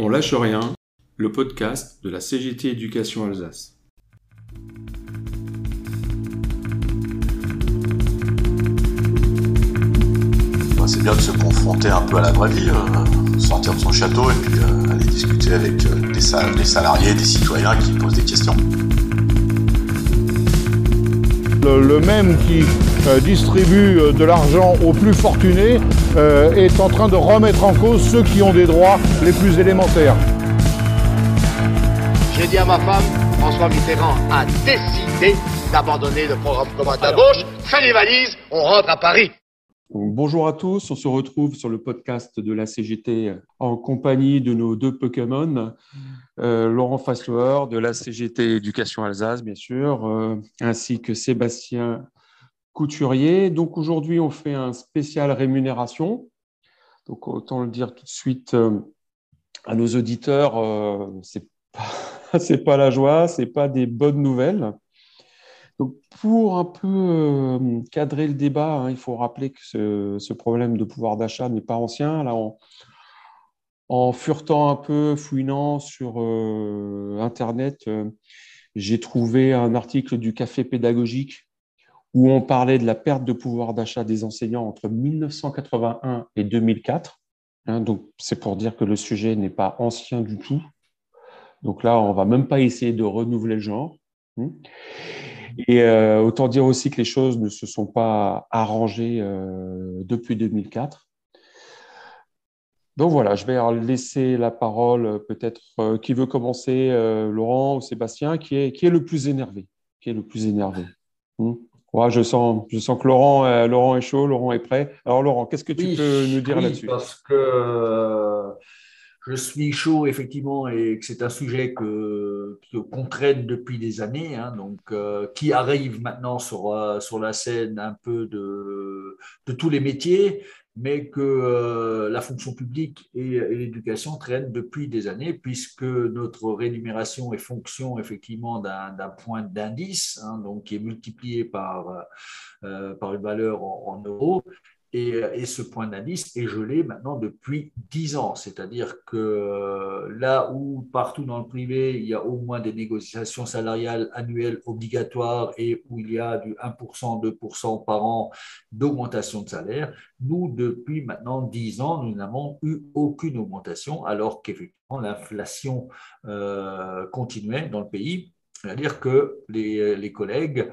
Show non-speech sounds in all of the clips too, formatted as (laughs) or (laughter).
On lâche rien, le podcast de la CGT Éducation Alsace. C'est bien de se confronter un peu à la vraie vie, euh, sortir de son château et puis euh, aller discuter avec euh, des, salariés, des citoyens qui posent des questions. Le, même qui distribue de l'argent aux plus fortunés est en train de remettre en cause ceux qui ont des droits les plus élémentaires. J'ai dit à ma femme, François Mitterrand a décidé d'abandonner le programme commun d'embauche. Fais les valises, on rentre à Paris. Bonjour à tous, on se retrouve sur le podcast de la CGT en compagnie de nos deux Pokémon, euh, Laurent Fassler de la CGT Éducation Alsace, bien sûr, euh, ainsi que Sébastien Couturier. Donc aujourd'hui, on fait un spécial rémunération. Donc autant le dire tout de suite euh, à nos auditeurs, c'est pas (laughs) pas la joie, c'est pas des bonnes nouvelles. Pour un peu euh, cadrer le débat, hein, il faut rappeler que ce, problème de pouvoir d'achat n'est pas ancien. Là, en, furetant un peu, fouinant sur euh, Internet, euh, j'ai trouvé un article du Café pédagogique où on parlait de la perte de pouvoir d'achat des enseignants entre 1981 et 2004. Hein, donc, c'est pour dire que le sujet n'est pas ancien du tout. Donc là, on va même pas essayer de renouveler le genre. Hmm. Et euh, autant dire aussi que les choses ne se sont pas arrangées euh, depuis 2004. Donc voilà, je vais laisser la parole euh, peut-être qui veut commencer, Laurent ou Sébastien, qui est, qui est le plus énervé, qui est le plus énervé. Hmm. je sens, je sens que Laurent, Laurent est chaud, Laurent est prêt. Alors Laurent, qu'est-ce que tu peux nous dire là-dessus? Parce que je suis chaud effectivement et que c'est un sujet que qu'on traîne depuis des années, hein, donc euh, qui arrive maintenant sur euh, sur la scène un peu de tous les métiers, mais que euh, la fonction publique et, l'éducation traînent depuis des années, puisque notre rémunération est fonction effectivement d'un point d'indice, hein, donc qui est multiplié par par une valeur en euros, et, ce point d'indice est gelé maintenant depuis 10 ans. C'est-à-dire que euh, là où partout dans le privé, il y a au moins des négociations salariales annuelles obligatoires et où il y a du 1%, 2% par an d'augmentation de salaire, nous, depuis maintenant 10 ans, nous n'avons eu aucune augmentation alors qu'effectivement l'inflation euh, continuait dans le pays. C'est-à-dire que les collègues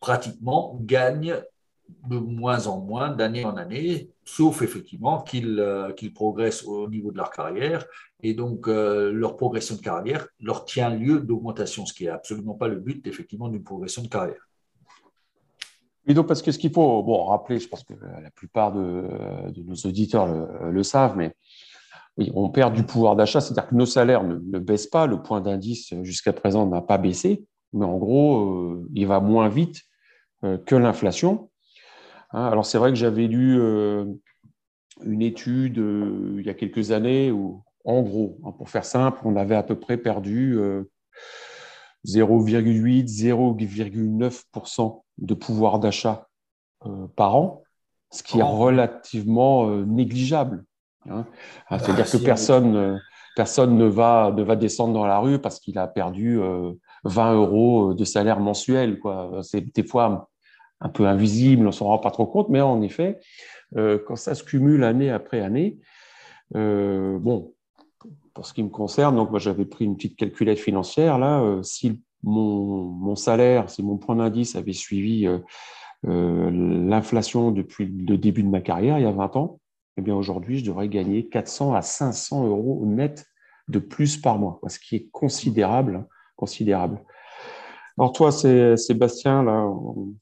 pratiquement gagnent de moins en moins, d'année en année, sauf effectivement qu'ils euh, progressent au niveau de leur carrière. Et donc, euh, leur progression de carrière leur tient lieu d'augmentation, ce qui n'est absolument pas le but, effectivement, d'une progression de carrière. Oui, donc, parce que ce qu'il faut bon, rappeler, je pense que la plupart de, nos auditeurs le, savent, mais oui, on perd du pouvoir d'achat, c'est-à-dire que nos salaires ne, baissent pas, le point d'indice jusqu'à présent n'a pas baissé, mais en gros, euh, il va moins vite que l'inflation. Hein, alors c'est vrai que j'avais lu euh, une étude euh, il y a quelques années où, en gros, hein, pour faire simple, on avait à peu près perdu 0,8, euh, 0,9% de pouvoir d'achat par an, ce qui est relativement négligeable. Hein. Ah, c'est-à-dire que personne, personne ne, va, ne va descendre dans la rue parce qu'il a perdu 20 euros de salaire mensuel. C'est des fois un peu invisible, on s'en rend pas trop compte, mais en effet, euh, quand ça se cumule année après année, euh, bon, pour ce qui me concerne, donc moi j'avais pris une petite calculette financière là, euh, si mon, salaire, si mon point d'indice avait suivi l'inflation depuis le début de ma carrière, il y a 20 ans, eh bien aujourd'hui je devrais gagner 400 à 500 euros net de plus par mois, ce qui est considérable, considérable. Alors toi, c'est Sébastien, là,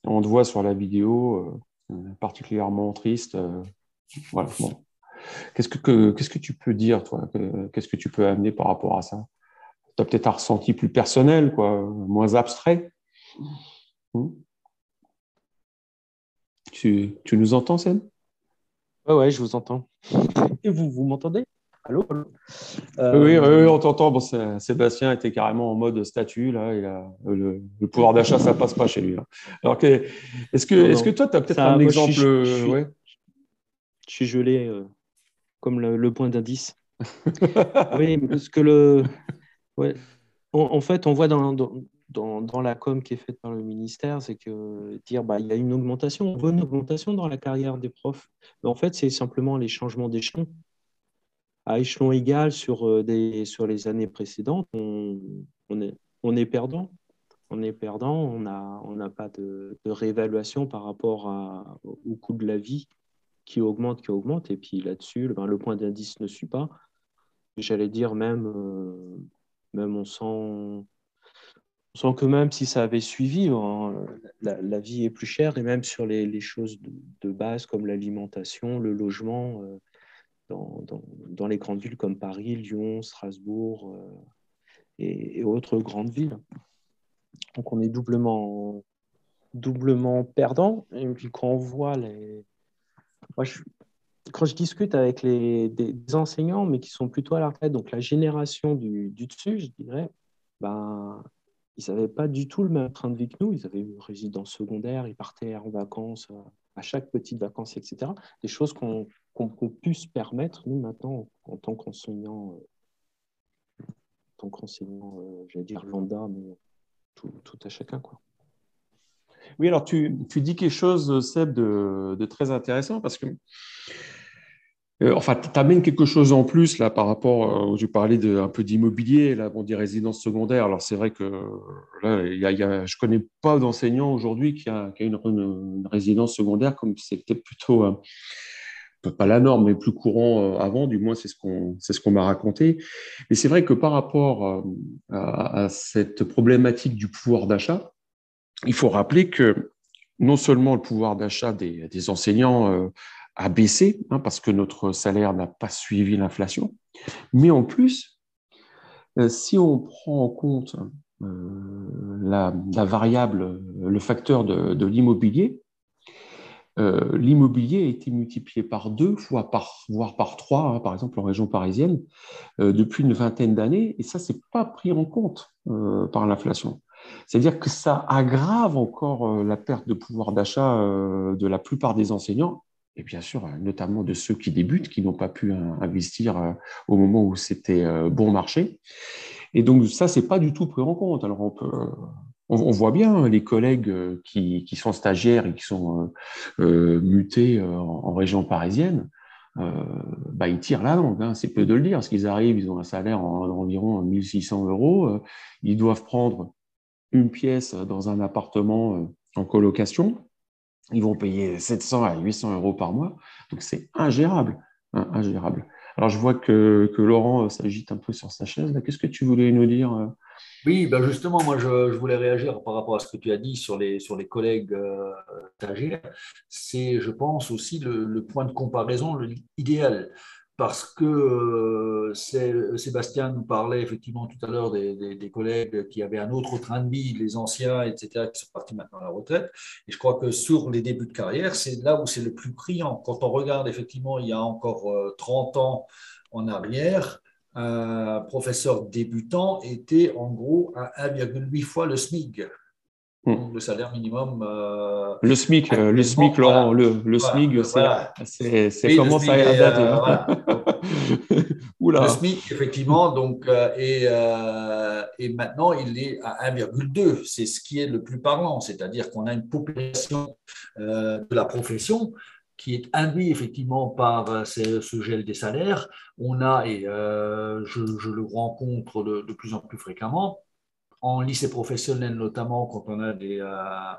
on, te voit sur la vidéo, euh, particulièrement triste. Euh, voilà, Qu'est-ce que, qu'est-ce que tu peux dire, toi Qu'est-ce que tu peux amener par rapport à ça? Tu as peut-être un ressenti plus personnel, quoi, moins abstrait? Hmm? tu, tu, nous entends, Seb Oui, ouais, je vous entends. Et vous, vous m'entendez? Allô, oui, euh, on t'entend. Bon, Sébastien était carrément en mode statut. Là, il a, le, pouvoir d'achat, ça passe pas chez lui. Alors, est-ce que, est que toi, tu as peut-être un exemple je, suis, gelé euh, comme le, point d'indice. (laughs) oui, parce que le. Ouais. En, fait, on voit dans, dans, dans, la com qui est faite par le ministère, c'est que dire bah, il y a une augmentation, on veut une augmentation dans la carrière des profs. Mais en fait, c'est simplement les changements d'échelon. À échelon égal sur, euh, des, sur les années précédentes, on, est, on est perdant. On est perdant, on n'a on pas de, de, réévaluation par rapport au coût de la vie qui augmente, qui augmente. Et puis là-dessus, ben, le point d'indice ne suit pas. J'allais dire même, euh, même on sent sent que même si ça avait suivi, hein, la, vie est plus chère et même sur les, choses de, base comme l'alimentation, le logement, euh, dans, dans, les grandes villes comme Paris, Lyon, Strasbourg euh, et, autres grandes villes. Donc on est doublement, doublement perdant. Et puis quand on voit les... Je, quand je discute avec les, des, enseignants, mais qui sont plutôt à la retraite, donc la génération du, du dessus, je dirais, ben, ils n'avaient pas du tout le même train de vie que nous. Ils avaient une résidence secondaire, ils partaient en vacances euh, à chaque petite vacances, etc. Des choses qu'on qu pu se permettre, nous, maintenant, en tant qu'enseignants, euh, tant qu'enseignants, euh, j'allais dire lambda, mais tout, à chacun. Oui, alors tu, tu dis quelque chose, Seb, de, de très intéressant parce que euh, enfin, tu amènes quelque chose en plus là par rapport, euh, je parlais de, un peu d'immobilier, là, bon, des résidences secondaires. Alors c'est vrai que là, y y a, je connais pas d'enseignant aujourd'hui qui a, une, résidence secondaire comme c'était plutôt euh, pas la norme, mais plus courant euh, avant. Du moins, c'est ce qu'on c'est ce qu'on m'a raconté. Mais c'est vrai que par rapport à, cette problématique du pouvoir d'achat, il faut rappeler que non seulement le pouvoir d'achat des enseignants a baissé hein, parce que notre salaire n'a pas suivi l'inflation. Mais en plus, euh, si on prend en compte euh, la, variable, le facteur de, l'immobilier, euh, l'immobilier a été multiplié par deux, fois par, voire par trois, hein, par exemple en région parisienne, depuis une vingtaine d'années, et ça, c'est pas pris en compte par l'inflation. C'est-à-dire que ça aggrave encore la perte de pouvoir d'achat de la plupart des enseignants et bien sûr, euh, notamment de ceux qui débutent, qui n'ont pas pu euh, investir euh, au moment où c'était bon marché. Et donc, ça, c'est pas du tout pris en compte. Alors, on voit bien les collègues qui, sont stagiaires et qui sont mutés en, région parisienne, bah, ils tirent la langue. Hein, c'est peu de le dire, parce qu'ils arrivent, ils ont un salaire d'environ 1600 euros, ils doivent prendre une pièce dans un appartement en colocation ils vont payer 700 à 800 euros par mois. Donc, c'est ingérable. Hein, ingérable. Alors, je vois que, que Laurent euh, s'agite un peu sur sa chaise. Qu'est-ce que tu voulais nous dire euh? Oui, ben justement, moi, je, voulais réagir par rapport à ce que tu as dit sur les, sur les collègues euh, stagiaires. C'est, je pense, aussi le, le, point de comparaison idéal parce que euh, Sébastien nous parlait effectivement tout à l'heure des, des, collègues qui avaient un autre train de vie, les anciens, etc., qui sont partis maintenant à la retraite. Et je crois que sur les débuts de carrière, c'est là où c'est le plus criant. Quand on regarde effectivement il y a encore 30 euh, ans en arrière, un professeur débutant était en gros à 1,8 fois le SMIC. Hmm. le salaire minimum. Euh, le SMIC, euh, le SMIC, Laurent, le, le SMIC, c'est oui, commence à dater. Euh, voilà. (laughs) Le SMIC, effectivement, donc, et, et maintenant, il est à 1,2. C'est ce qui est le plus parlant, c'est-à-dire qu'on a une population de la profession qui est induit effectivement par ce, gel des salaires. On a, et je, je, le rencontre de, de plus en plus fréquemment, en lycée professionnel notamment, quand on a des, euh,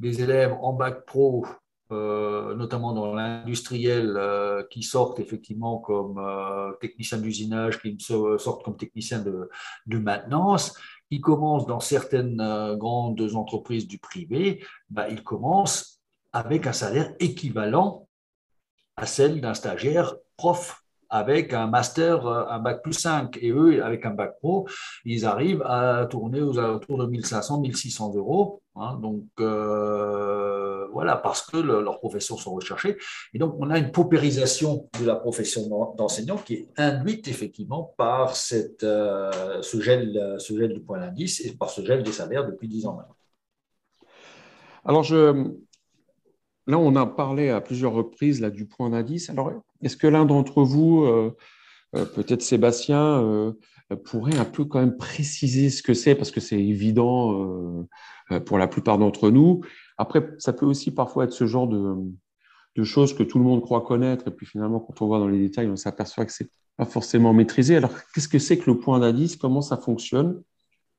élèves en bac pro, euh, notamment dans l'industriel, euh, qui sortent effectivement comme techniciens d'usinage, qui sortent comme techniciens de, de, maintenance, ils commencent dans certaines grandes entreprises du privé, bah, ils commencent avec un salaire équivalent à celle d'un stagiaire prof avec un master, euh, un bac plus 5. Et eux, avec un bac pro, ils arrivent à tourner aux alentours de 1500, 1600 euros. Hein, donc euh, voilà, parce que le, leurs professions sont recherchées. Et donc, on a une paupérisation de la profession d'enseignant qui est induite effectivement par euh, ce, gel, du point d'indice et par ce gel des salaires depuis 10 ans maintenant. Alors, là, on a parlé à plusieurs reprises là, du point d'indice. Alors, est-ce que l'un d'entre vous euh, peut-être Sébastien pourrait un peu quand même préciser ce que c'est, parce que c'est évident pour la plupart d'entre nous. Après, ça peut aussi parfois être ce genre de, de, choses que tout le monde croit connaître, et puis finalement, quand on voit dans les détails, on s'aperçoit que c'est pas forcément maîtrisé. Alors, qu'est-ce que c'est que le point d'indice? Comment ça fonctionne?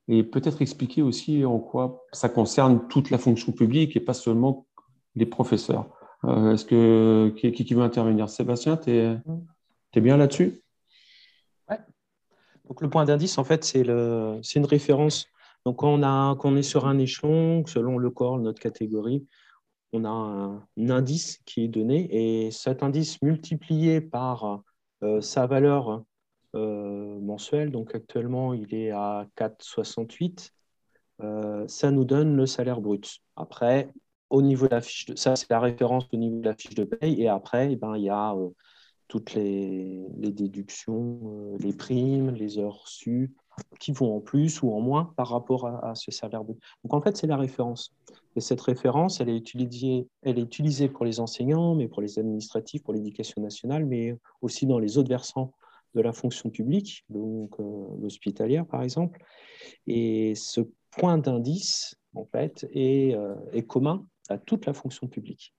Et peut-être expliquer aussi en quoi ça concerne toute la fonction publique et pas seulement les professeurs. Euh, est-ce que qui, veut intervenir? Sébastien, tu es, bien là-dessus? Ouais. Donc le point d'indice, en fait, c'est une référence. Donc quand on, a, quand on est sur un échelon, selon le corps, notre catégorie, on a un, indice qui est donné et cet indice multiplié par euh, sa valeur euh, mensuelle, donc actuellement il est à 4,68, ça nous donne le salaire brut. Après, au niveau de la fiche de, ça c'est la référence au niveau de la fiche de paye et après eh ben, il y a euh, toutes les, déductions, euh, les primes, les heures reçues qui vont en plus ou en moins par rapport à, ce salaire. Donc en fait c'est la référence et cette référence elle est utilisée, elle est utilisée pour les enseignants mais pour les administratifs, pour l'éducation nationale mais aussi dans les autres versants de la fonction publique, donc euh, l'hospitalière par exemple. Et ce point d'indice, en fait, est, est commun à toute la fonction publique.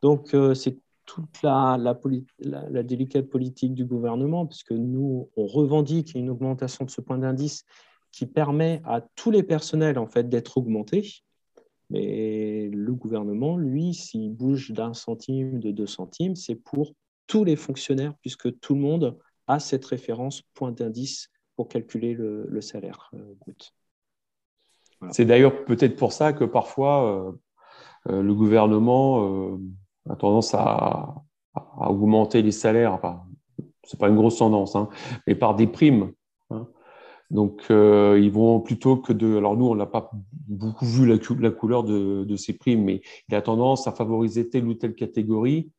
Donc, euh, c'est toute la, la, délicate politique du gouvernement, puisque nous, on revendique une augmentation de ce point d'indice qui permet à tous les personnels en fait, d'être augmentés. Mais le gouvernement, lui, s'il bouge d'un centime, de deux centimes, c'est pour tous les fonctionnaires, puisque tout le monde a cette référence point d'indice pour calculer le, salaire euh, brut. C'est d'ailleurs peut-être pour ça que parfois, euh, le gouvernement euh, a tendance à, augmenter les salaires. Enfin, c'est pas une grosse tendance, hein, mais par des primes. Hein. Donc, euh, ils vont plutôt que de. Alors, nous, on n'a pas beaucoup vu la, couleur de, ces primes, mais il a tendance à favoriser telle ou telle catégorie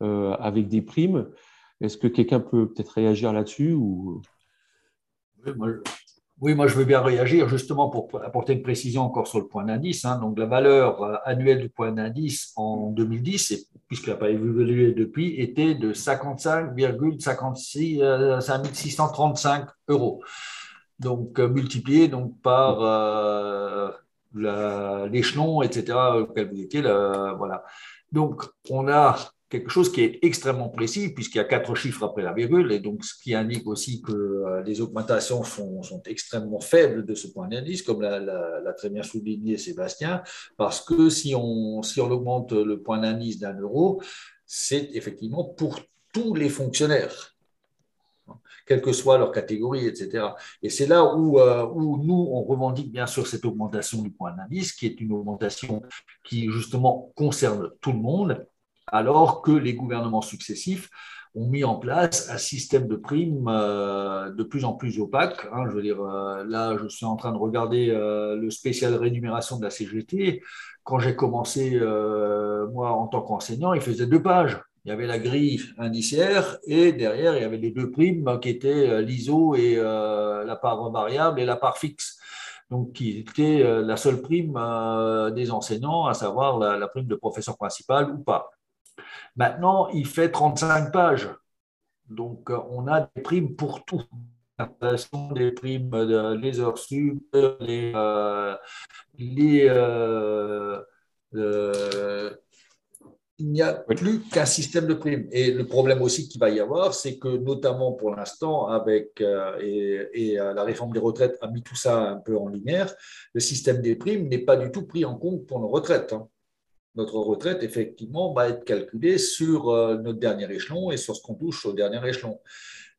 avec des primes. Est-ce que quelqu'un peut peut-être réagir là-dessus ou... Oui, je veux bien réagir justement pour apporter une précision encore sur le point d'indice. Hein. Donc la valeur euh, annuelle du point d'indice en 2010, puisqu'il n'a pas évolué depuis, était de 55,5635 euh, euros. Donc euh, multiplié donc par l'échelon, etc. voilà. Donc on a quelque chose qui est extrêmement précis, puisqu'il y a quatre chiffres après la virgule, et donc ce qui indique aussi que euh, les augmentations sont, extrêmement faibles de ce point d'indice, comme l'a très bien souligné Sébastien, parce que si on, si on augmente le point d'indice d'un euro, c'est effectivement pour tous les fonctionnaires quelle que soit leur catégorie, etc. Et c'est là où, euh, où, nous, on revendique bien sûr cette augmentation du point d'indice, qui est une augmentation qui justement concerne tout le monde, alors que les gouvernements successifs ont mis en place un système de primes euh, de plus en plus opaque. Hein. je veux dire, euh, là, je suis en train de regarder euh, le spécial rémunération de la CGT. Quand j'ai commencé, moi, en tant qu'enseignant, il faisait deux pages. Il y avait la grille indiciaire et derrière, il y avait les deux primes qui étaient l'ISO et la part variable et la part fixe donc qui était la seule prime des enseignants, à savoir la, la, prime de professeur principal ou pas. Maintenant, il fait 35 pages. Donc, euh, on a des primes pour tout. Des primes, les heures sub, les, euh, euh, il n'y a plus qu'un système de primes. Et le problème aussi qu'il va y avoir, c'est que notamment pour l'instant, avec et, la réforme des retraites a mis tout ça un peu en lumière, le système des primes n'est pas du tout pris en compte pour nos retraites. Hein notre retraite, effectivement, va être calculée sur euh, notre dernier échelon et sur ce qu'on touche au dernier échelon.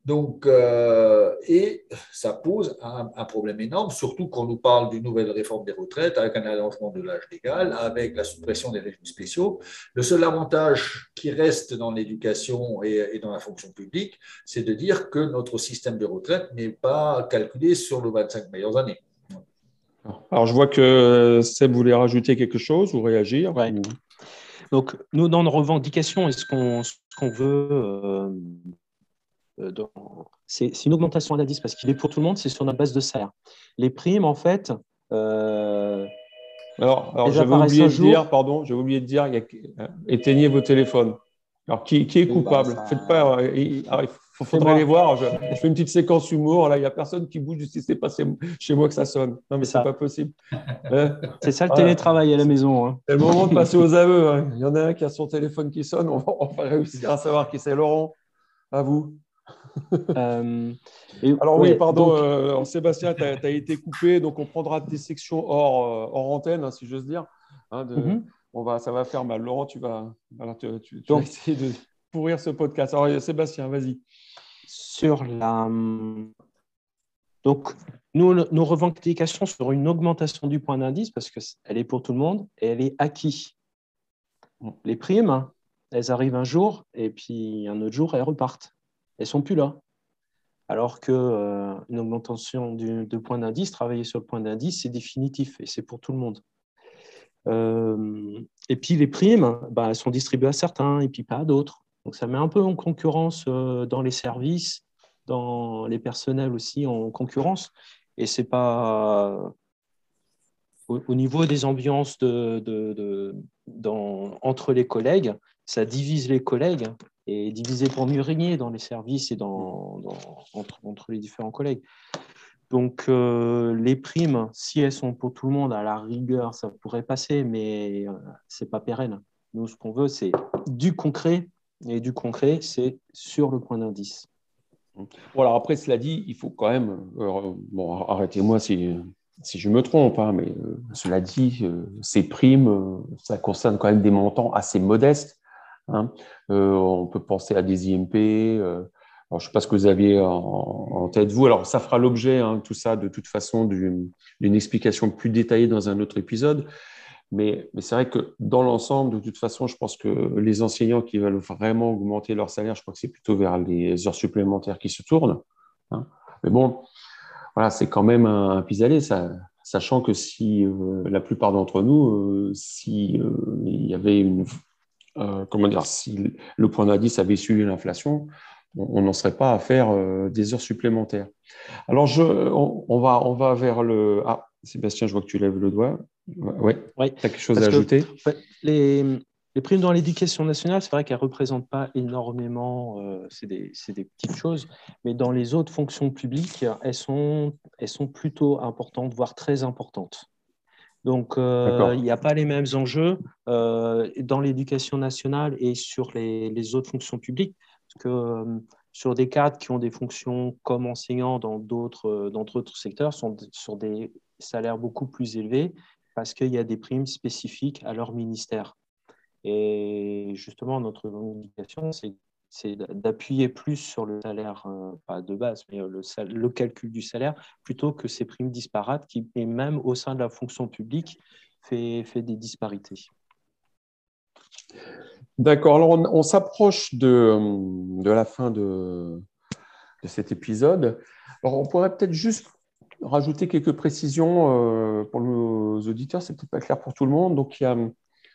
Donc, euh, et ça pose un, problème énorme, surtout quand on nous parle d'une nouvelle réforme des retraites, avec un allongement de l'âge légal, avec la suppression des régimes spéciaux. Le seul avantage qui reste dans l'éducation et, dans la fonction publique, c'est de dire que notre système de retraite n'est pas calculé sur les 25 meilleures années. Alors, je vois que Seb voulait rajouter quelque chose ou réagir. Donc, nous, dans nos revendications, est-ce qu'on veut. Euh, euh, c'est une augmentation à la 10 parce qu'il est pour tout le monde, c'est sur notre base de salaire. Les primes, en fait. Euh, alors, alors j'avais oublié de dire, pardon, j'avais oublié de dire, éteignez vos téléphones. Alors, qui, est coupable? Faites pas, Il faudrait les voir. Je, fais une petite séquence humour. Là, il n'y a personne qui bouge si c'est pas chez moi que ça sonne. Non, mais c'est pas possible. (laughs) c'est ça le télétravail à la maison. Hein. C'est le moment de passer aux (laughs) aveux. Hein. Il y en a un qui a son téléphone qui sonne. On va, réussir à savoir qui c'est. Laurent, à vous. Euh, (laughs) Alors oui, pardon, euh, Sébastien, tu as, été coupé, donc on prendra des sections hors, euh, hors antenne, hein, si j'ose dire. Hein, mhm. on va, ça va faire mal. Laurent, tu vas, tu, vas essayer de pourrir ce podcast. Alors Sébastien, vas-y. Sur la... Donc, nous, nos revendications sur une augmentation du point d'indice, parce qu'elle est pour tout le monde et elle est acquis. Les primes, elles arrivent un jour et puis un autre jour, elles repartent elles sont plus là. Alors qu'une euh, augmentation de point d'indice, travailler sur le point d'indice, c'est définitif et c'est pour tout le monde. Euh, et puis les primes, bah, elles sont distribuées à certains et puis pas à d'autres. Donc ça met un peu en concurrence euh, dans les services, dans les personnels aussi en concurrence. Et c'est pas au, niveau des ambiances de, entre les collègues, ça divise les collègues et divisé pour mieux régner dans les services et dans, entre, les différents collègues. Donc, euh, les primes, si elles sont pour tout le monde, à la rigueur, ça pourrait passer, mais euh, ce n'est pas pérenne. Nous, ce qu'on veut, c'est du concret, et du concret, c'est sur le point d'indice. Bon, alors après, cela dit, il faut quand même, euh, bon, arrêtez-moi si, si je me trompe, hein, mais cela dit, ces primes, ça concerne quand même des montants assez modestes. Hein. Euh, on peut penser à des IMP. Euh, je ne sais pas ce que vous aviez en, tête, vous. Alors, ça fera l'objet, hein, tout ça, de toute façon, d'une explication plus détaillée dans un autre épisode. Mais, c'est vrai que dans l'ensemble, de toute façon, je pense que les enseignants qui veulent vraiment augmenter leur salaire, je crois que c'est plutôt vers les heures supplémentaires qui se tournent. Hein. Mais bon, voilà, c'est quand même un, pis-aller, ça, sachant que si euh, la plupart d'entre nous, si il y avait une euh, comment dire, si le point d'indice avait suivi l'inflation, on n'en serait pas à faire euh, des heures supplémentaires. Alors, on, va, on va vers le. Ah, Sébastien, je vois que tu lèves le doigt. Ouais, tu as quelque chose à ajouter? les, les, primes dans l'éducation nationale, c'est vrai qu'elles ne représentent pas énormément, euh, c'est des, des, petites choses, mais dans les autres fonctions publiques, elles sont, elles sont plutôt importantes, voire très importantes. Donc, euh, il n'y a pas les mêmes enjeux euh, dans l'éducation nationale et sur les, autres fonctions publiques. Parce que sur des cadres qui ont des fonctions comme enseignants dans d'autres secteurs, sont sur des salaires beaucoup plus élevés parce qu'il y a des primes spécifiques à leur ministère. Et justement, notre revendication, c'est d'appuyer plus sur le salaire, euh, pas de base, mais euh, le, le, calcul du salaire, plutôt que ces primes disparates qui, et même au sein de la fonction publique, fait, des disparités. D'accord, alors on, s'approche de, la fin de, cet épisode. Alors on pourrait peut-être juste rajouter quelques précisions euh, pour nos auditeurs, c'est peut-être pas clair pour tout le monde. Donc il y a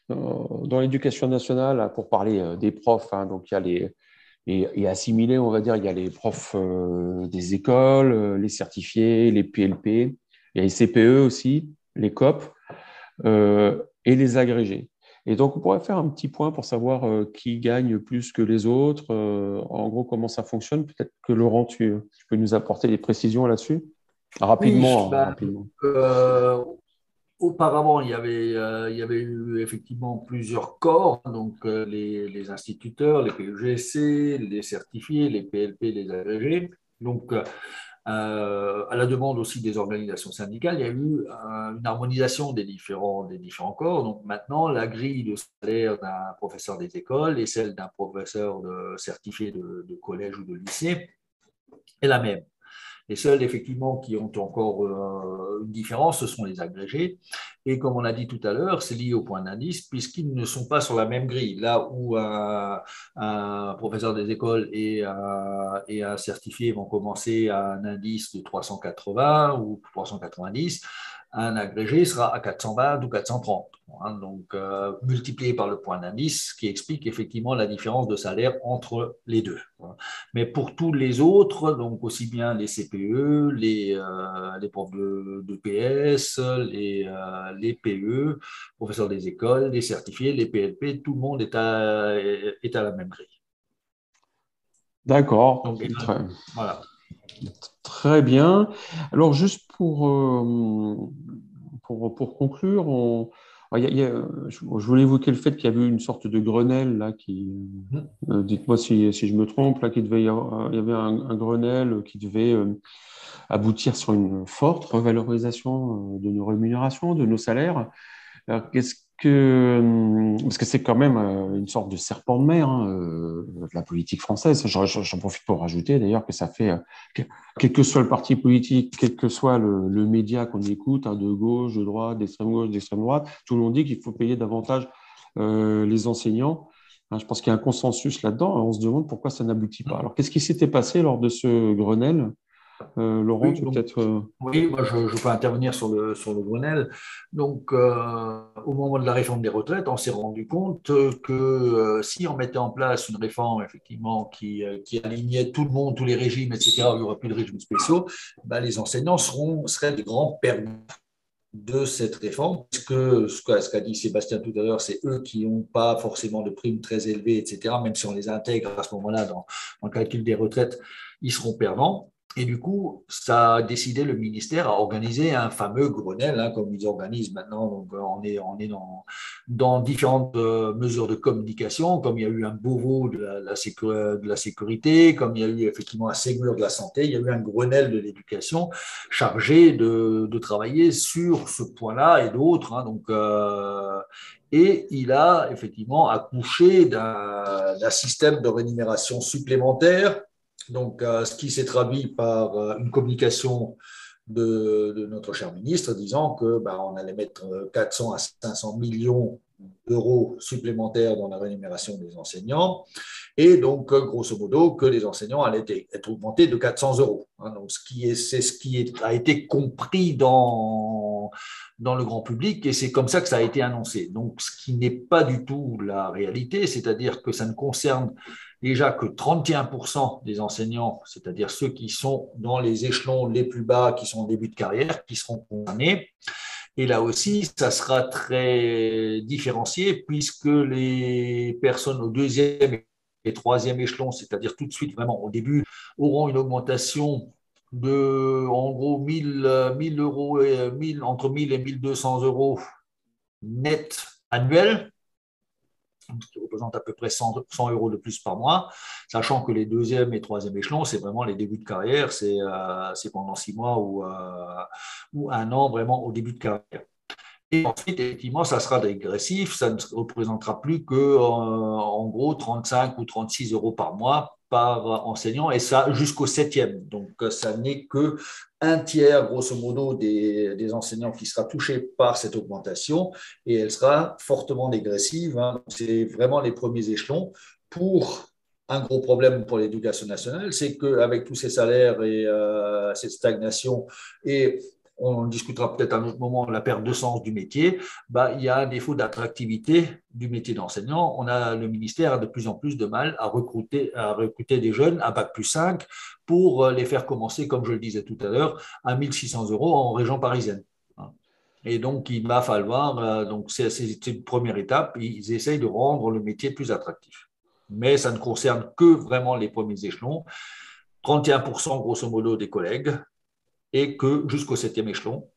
dans l'éducation nationale, pour parler des profs, hein, donc il y a les, et, assimilés, on va dire, il y a les profs euh, des écoles, euh, les certifiés, les PLP, il y a les CPE aussi, les COP euh, et les agrégés. Et donc, on pourrait faire un petit point pour savoir qui gagne plus que les autres. en gros, comment ça fonctionne. Peut-être que Laurent, tu, peux nous apporter des précisions là-dessus Rapidement. Bah, rapidement. Auparavant, il y, avait, euh, il y avait eu effectivement plusieurs corps, donc euh, les, instituteurs, les PEGC, les certifiés, les PLP, les agrégés. Donc, euh, à la demande aussi des organisations syndicales, il y a eu une harmonisation des différents, des différents corps. Donc maintenant, la grille de salaire d'un professeur des écoles et celle d'un professeur de, certifié de, de collège ou de lycée est la même. Les seuls, effectivement, qui ont encore euh, une différence, ce sont les agrégés. Et comme on a dit tout à l'heure, c'est lié au point d'indice, puisqu'ils ne sont pas sur la même grille. Là où un, professeur des écoles et et un certifié vont commencer à un indice de 380 ou 390, un agrégé sera à 420 ou 430. Hein, donc euh, multiplié par le point d'indice, qui explique effectivement la différence de salaire entre les deux. Mais pour tous les autres, donc aussi bien les CPE, les, euh, les profs de, PS, les, euh, les PE, professeurs des écoles, les certifiés, les PLP, tout le monde est à, est à la même grille. D'accord. Voilà. Très bien. Alors, juste pour, euh, pour, pour, conclure, on, je voulais évoquer le fait qu'il y avait une sorte de Grenelle, là, qui, mm. euh, dites-moi si, si, je me trompe, là, qui devait il y avait un, Grenelle qui devait euh, aboutir sur une forte revalorisation de nos rémunérations, de nos salaires. Qu'est-ce que, hum, parce que c'est quand même euh, une sorte de serpent de mer hein, euh, de la politique française. J'en profite pour rajouter d'ailleurs que ça fait, euh, quel que soit le parti politique, quel que soit le, média qu'on écoute, hein, de gauche, de droite, d'extrême gauche, d'extrême droite, tout le monde dit qu'il faut payer davantage les enseignants. Hein, je pense qu'il y a un consensus là-dedans. On se demande pourquoi ça n'aboutit pas. Alors, qu'est-ce qui s'était passé lors de ce Grenelle? Euh, Laurent, oui, peut-être. Euh, oui, moi je, peux intervenir sur le, sur le Grenelle. Donc, euh, au moment de la réforme des retraites, on s'est rendu compte que si on mettait en place une réforme, effectivement, qui, qui, alignait tout le monde, tous les régimes, etc., il n'y aurait plus de régimes spéciaux, ben, les enseignants seront, seraient des grands perdants de cette réforme, puisque ce qu'a dit Sébastien tout à l'heure, c'est eux qui n'ont pas forcément de primes très élevées, etc., même si on les intègre à ce moment-là dans, dans le calcul des retraites, ils seront perdants. Et du coup, ça a décidé le ministère à organiser un fameux Grenelle, hein, comme ils organisent maintenant. Donc, euh, on est, dans, différentes euh, mesures de communication, comme il y a eu un Beauvau de la, de la sécurité, comme il y a eu effectivement un Ségur de la santé, il y a eu un Grenelle de l'éducation chargé de, de, travailler sur ce point-là et d'autres. Hein, donc, euh, et il a effectivement accouché d'un système de rémunération supplémentaire donc, euh, ce qui s'est traduit par euh, une communication de, notre cher ministre disant que ben, on allait mettre 400 à 500 millions d'euros supplémentaires dans la rémunération des enseignants et donc grosso modo que les enseignants allaient être augmentés de 400 euros. Hein. donc c'est ce qui a été compris dans dans le grand public et c'est comme ça que ça a été annoncé. Donc ce qui n'est pas du tout la réalité, c'est-à-dire que ça ne concerne déjà que 31% des enseignants, c'est-à-dire ceux qui sont dans les échelons les plus bas, qui sont en début de carrière, qui seront condamnés. Et là aussi, ça sera très différencié puisque les personnes au deuxième et troisième échelon, c'est-à-dire tout de suite vraiment au début, auront une augmentation de en gros 1000, 1000 euros, 1000, entre 1000 et 1200 euros net annuels qui représente à peu près 100, euros de plus par mois, sachant que les deuxième et troisième échelons, c'est vraiment les débuts de carrière, c'est euh, pendant six mois ou, euh, ou, un an vraiment au début de carrière. Et ensuite, effectivement, ça sera dégressif, ça ne représentera plus que euh, en gros 35 ou 36 euros par mois par enseignant, et ça jusqu'au septième. Donc, ça n'est que un tiers, grosso modo, des, enseignants qui sera touché par cette augmentation, et elle sera fortement dégressive. Hein. C'est vraiment les premiers échelons. Pour un gros problème pour l'éducation nationale, c'est qu'avec tous ces salaires et euh, cette stagnation et on discutera peut-être à un autre moment, la perte de sens du métier, bah, il y a un défaut d'attractivité du métier d'enseignant. On a le ministère a de plus en plus de mal à recruter, à recruter des jeunes à bac plus 5 pour les faire commencer, comme je le disais tout à l'heure, à 1600 euros en région parisienne. Et donc, il va falloir, euh, donc c'est une première étape, ils essayent de rendre le métier plus attractif. Mais ça ne concerne que vraiment les premiers échelons. 31% grosso modo des collègues, et que jusqu'au septième échelon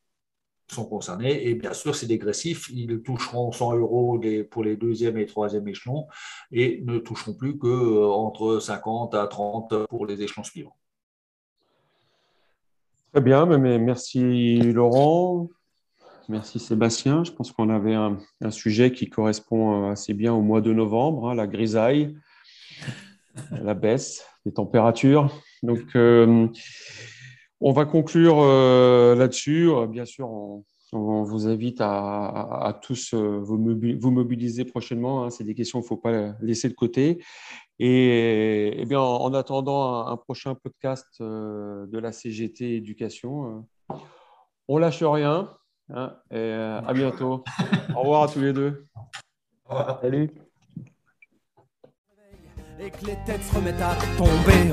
sont concernés. Et bien sûr, c'est dégressif. Ils toucheront 100 euros pour les deuxième et troisième échelons et ne toucheront plus qu'entre euh, 50 à 30 pour les échelons suivants. Très bien, mais merci Laurent. Merci Sébastien. Je pense qu'on avait un, sujet qui correspond assez bien au mois de novembre, hein, la grisaille, la baisse des températures. Donc, euh, on va conclure euh, là-dessus. Euh, bien sûr, on, vous invite à, tous euh, vous, mobiliser prochainement. Hein. C'est des questions qu'il ne faut pas laisser de côté. Et, bien, en, attendant un, prochain podcast de la CGT Éducation, on lâche rien. Hein, et à bientôt. (laughs) Au revoir à tous les deux. Salut. Et que les têtes se remettent à tomber,